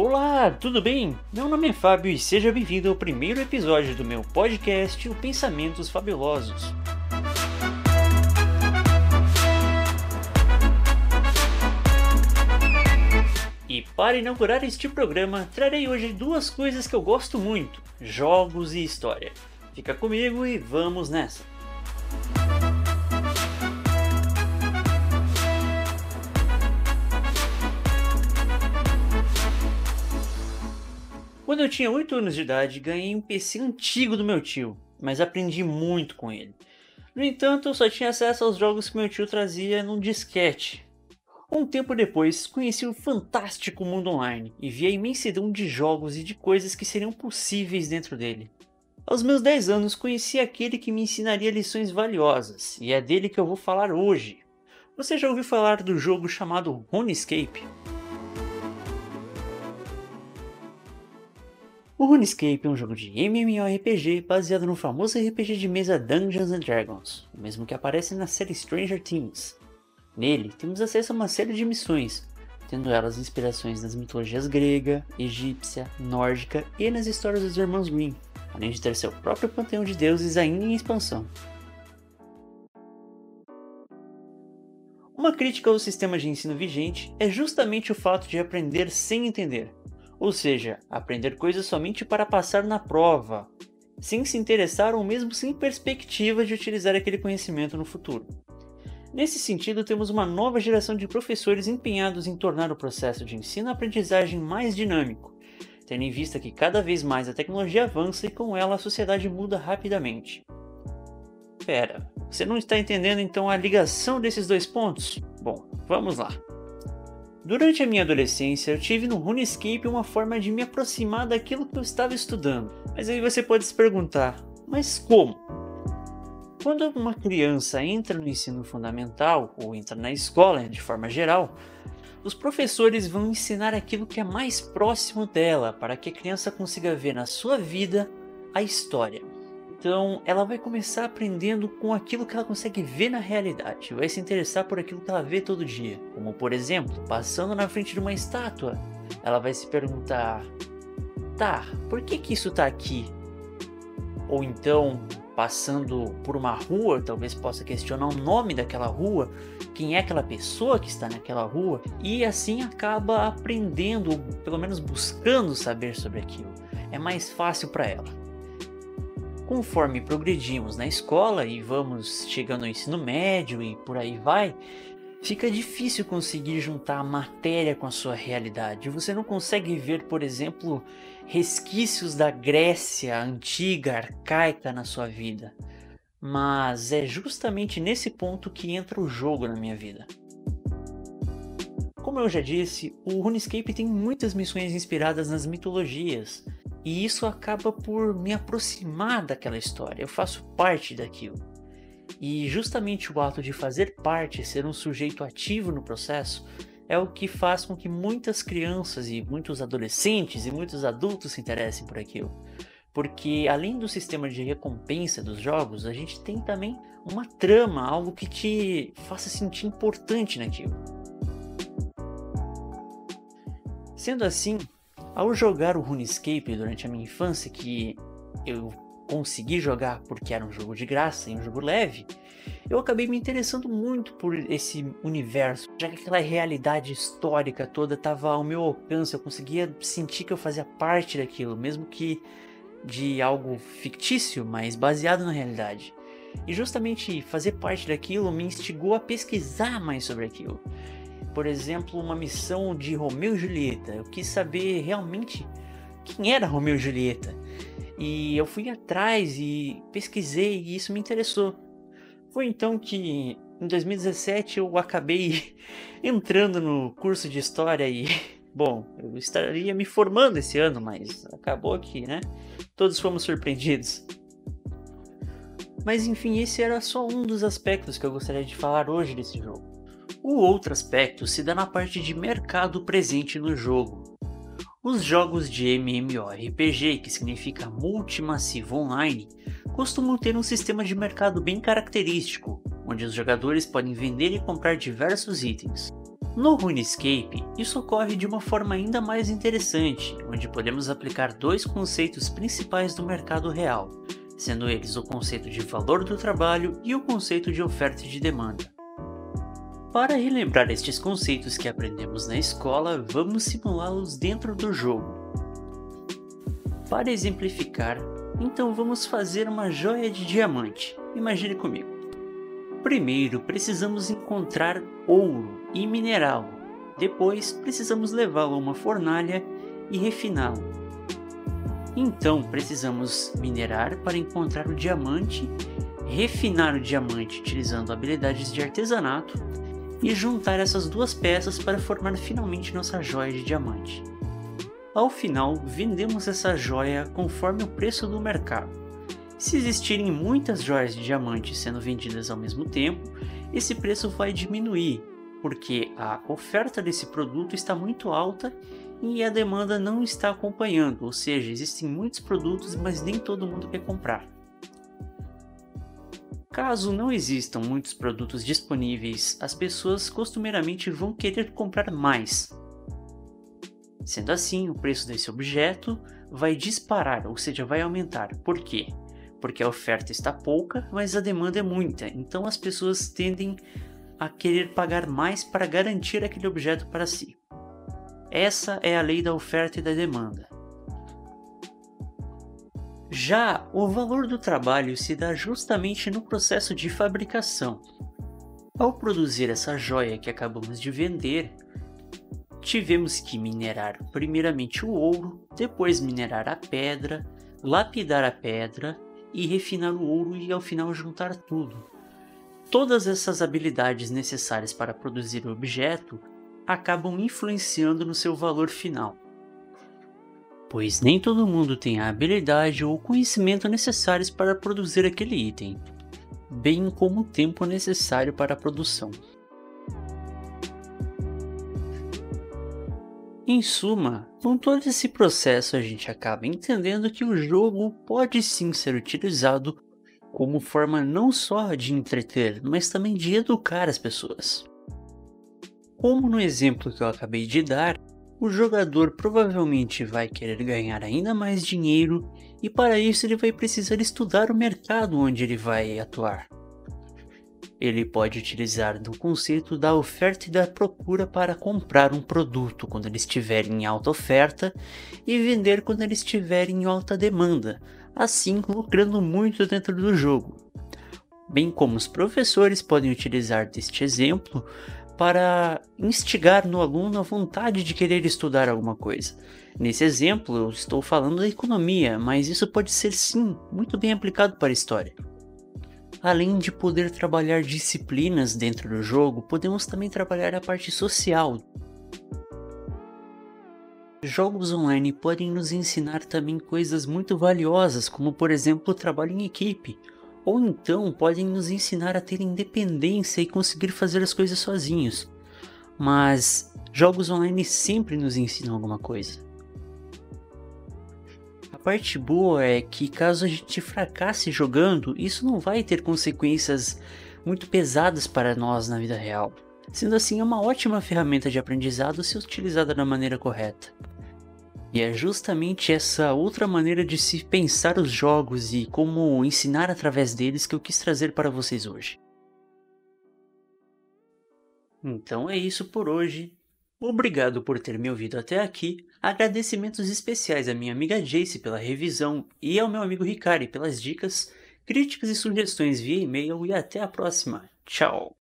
Olá, tudo bem? Meu nome é Fábio e seja bem-vindo ao primeiro episódio do meu podcast, o Pensamentos Fabulosos. E para inaugurar este programa, trarei hoje duas coisas que eu gosto muito: jogos e história. Fica comigo e vamos nessa! Quando eu tinha 8 anos de idade, ganhei um PC antigo do meu tio, mas aprendi muito com ele. No entanto, eu só tinha acesso aos jogos que meu tio trazia num disquete. Um tempo depois, conheci o fantástico mundo online e vi a imensidão de jogos e de coisas que seriam possíveis dentro dele. Aos meus 10 anos, conheci aquele que me ensinaria lições valiosas, e é dele que eu vou falar hoje. Você já ouviu falar do jogo chamado RuneScape? O RuneScape é um jogo de MMORPG baseado no famoso RPG de mesa Dungeons and Dragons, o mesmo que aparece na série Stranger Things. Nele, temos acesso a uma série de missões, tendo elas inspirações nas mitologias grega, egípcia, nórdica e nas histórias dos irmãos Grimm, além de ter seu próprio panteão de deuses ainda em expansão. Uma crítica ao sistema de ensino vigente é justamente o fato de aprender sem entender, ou seja, aprender coisas somente para passar na prova, sem se interessar ou mesmo sem perspectiva de utilizar aquele conhecimento no futuro. Nesse sentido, temos uma nova geração de professores empenhados em tornar o processo de ensino-aprendizagem mais dinâmico, tendo em vista que cada vez mais a tecnologia avança e com ela a sociedade muda rapidamente. Pera, você não está entendendo então a ligação desses dois pontos? Bom, vamos lá. Durante a minha adolescência, eu tive no RuneScape uma forma de me aproximar daquilo que eu estava estudando. Mas aí você pode se perguntar, mas como? Quando uma criança entra no ensino fundamental ou entra na escola de forma geral, os professores vão ensinar aquilo que é mais próximo dela para que a criança consiga ver na sua vida a história. Então, ela vai começar aprendendo com aquilo que ela consegue ver na realidade, vai se interessar por aquilo que ela vê todo dia. Como, por exemplo, passando na frente de uma estátua, ela vai se perguntar: tá, por que, que isso tá aqui? Ou então, passando por uma rua, talvez possa questionar o nome daquela rua, quem é aquela pessoa que está naquela rua, e assim acaba aprendendo, ou pelo menos buscando saber sobre aquilo. É mais fácil para ela. Conforme progredimos na escola e vamos chegando ao ensino médio e por aí vai, fica difícil conseguir juntar a matéria com a sua realidade. Você não consegue ver, por exemplo, resquícios da Grécia antiga, arcaica na sua vida. Mas é justamente nesse ponto que entra o jogo na minha vida. Como eu já disse, o RuneScape tem muitas missões inspiradas nas mitologias, e isso acaba por me aproximar daquela história, eu faço parte daquilo. E justamente o ato de fazer parte, ser um sujeito ativo no processo, é o que faz com que muitas crianças e muitos adolescentes e muitos adultos se interessem por aquilo. Porque além do sistema de recompensa dos jogos, a gente tem também uma trama, algo que te faça sentir importante naquilo. Sendo assim, ao jogar o RuneScape durante a minha infância, que eu consegui jogar porque era um jogo de graça e um jogo leve, eu acabei me interessando muito por esse universo, já que aquela realidade histórica toda estava ao meu alcance, eu conseguia sentir que eu fazia parte daquilo, mesmo que de algo fictício, mas baseado na realidade. E justamente fazer parte daquilo me instigou a pesquisar mais sobre aquilo por exemplo, uma missão de Romeu e Julieta. Eu quis saber realmente quem era Romeu e Julieta. E eu fui atrás e pesquisei e isso me interessou. Foi então que em 2017 eu acabei entrando no curso de história e bom, eu estaria me formando esse ano, mas acabou que, né? Todos fomos surpreendidos. Mas enfim, esse era só um dos aspectos que eu gostaria de falar hoje desse jogo. O outro aspecto se dá na parte de mercado presente no jogo. Os jogos de MMORPG, que significa Multimassivo Online, costumam ter um sistema de mercado bem característico, onde os jogadores podem vender e comprar diversos itens. No RuneScape, isso ocorre de uma forma ainda mais interessante, onde podemos aplicar dois conceitos principais do mercado real, sendo eles o conceito de valor do trabalho e o conceito de oferta e de demanda. Para relembrar estes conceitos que aprendemos na escola, vamos simulá-los dentro do jogo. Para exemplificar, então vamos fazer uma joia de diamante. Imagine comigo. Primeiro precisamos encontrar ouro e minerá-lo. Depois precisamos levá-lo a uma fornalha e refiná-lo. Então precisamos minerar para encontrar o diamante, refinar o diamante utilizando habilidades de artesanato e juntar essas duas peças para formar finalmente nossa joia de diamante. Ao final, vendemos essa joia conforme o preço do mercado. Se existirem muitas joias de diamante sendo vendidas ao mesmo tempo, esse preço vai diminuir, porque a oferta desse produto está muito alta e a demanda não está acompanhando, ou seja, existem muitos produtos, mas nem todo mundo quer comprar. Caso não existam muitos produtos disponíveis, as pessoas costumeiramente vão querer comprar mais. Sendo assim, o preço desse objeto vai disparar, ou seja, vai aumentar. Por quê? porque a oferta está pouca, mas a demanda é muita, então as pessoas tendem a querer pagar mais para garantir aquele objeto para si. Essa é a lei da oferta e da demanda. Já o valor do trabalho se dá justamente no processo de fabricação. Ao produzir essa joia que acabamos de vender, tivemos que minerar primeiramente o ouro, depois minerar a pedra, lapidar a pedra, e refinar o ouro e ao final juntar tudo. Todas essas habilidades necessárias para produzir o objeto acabam influenciando no seu valor final. Pois nem todo mundo tem a habilidade ou conhecimento necessários para produzir aquele item, bem como o tempo necessário para a produção. Em suma, com todo esse processo a gente acaba entendendo que o jogo pode sim ser utilizado como forma não só de entreter, mas também de educar as pessoas. Como no exemplo que eu acabei de dar, o jogador provavelmente vai querer ganhar ainda mais dinheiro e para isso ele vai precisar estudar o mercado onde ele vai atuar. Ele pode utilizar do conceito da oferta e da procura para comprar um produto quando ele estiver em alta oferta e vender quando ele estiver em alta demanda, assim lucrando muito dentro do jogo. Bem como os professores podem utilizar deste exemplo para instigar no aluno a vontade de querer estudar alguma coisa. Nesse exemplo, eu estou falando da economia, mas isso pode ser sim muito bem aplicado para a história. Além de poder trabalhar disciplinas dentro do jogo, podemos também trabalhar a parte social. Jogos online podem nos ensinar também coisas muito valiosas, como por exemplo o trabalho em equipe, ou então podem nos ensinar a ter independência e conseguir fazer as coisas sozinhos. Mas jogos online sempre nos ensinam alguma coisa. A parte boa é que caso a gente fracasse jogando, isso não vai ter consequências muito pesadas para nós na vida real. Sendo assim, é uma ótima ferramenta de aprendizado se utilizada da maneira correta. E é justamente essa outra maneira de se pensar os jogos e como ensinar através deles que eu quis trazer para vocês hoje. Então é isso por hoje. Obrigado por ter me ouvido até aqui. Agradecimentos especiais à minha amiga Jace pela revisão e ao meu amigo Ricari pelas dicas, críticas e sugestões via e-mail e até a próxima. Tchau!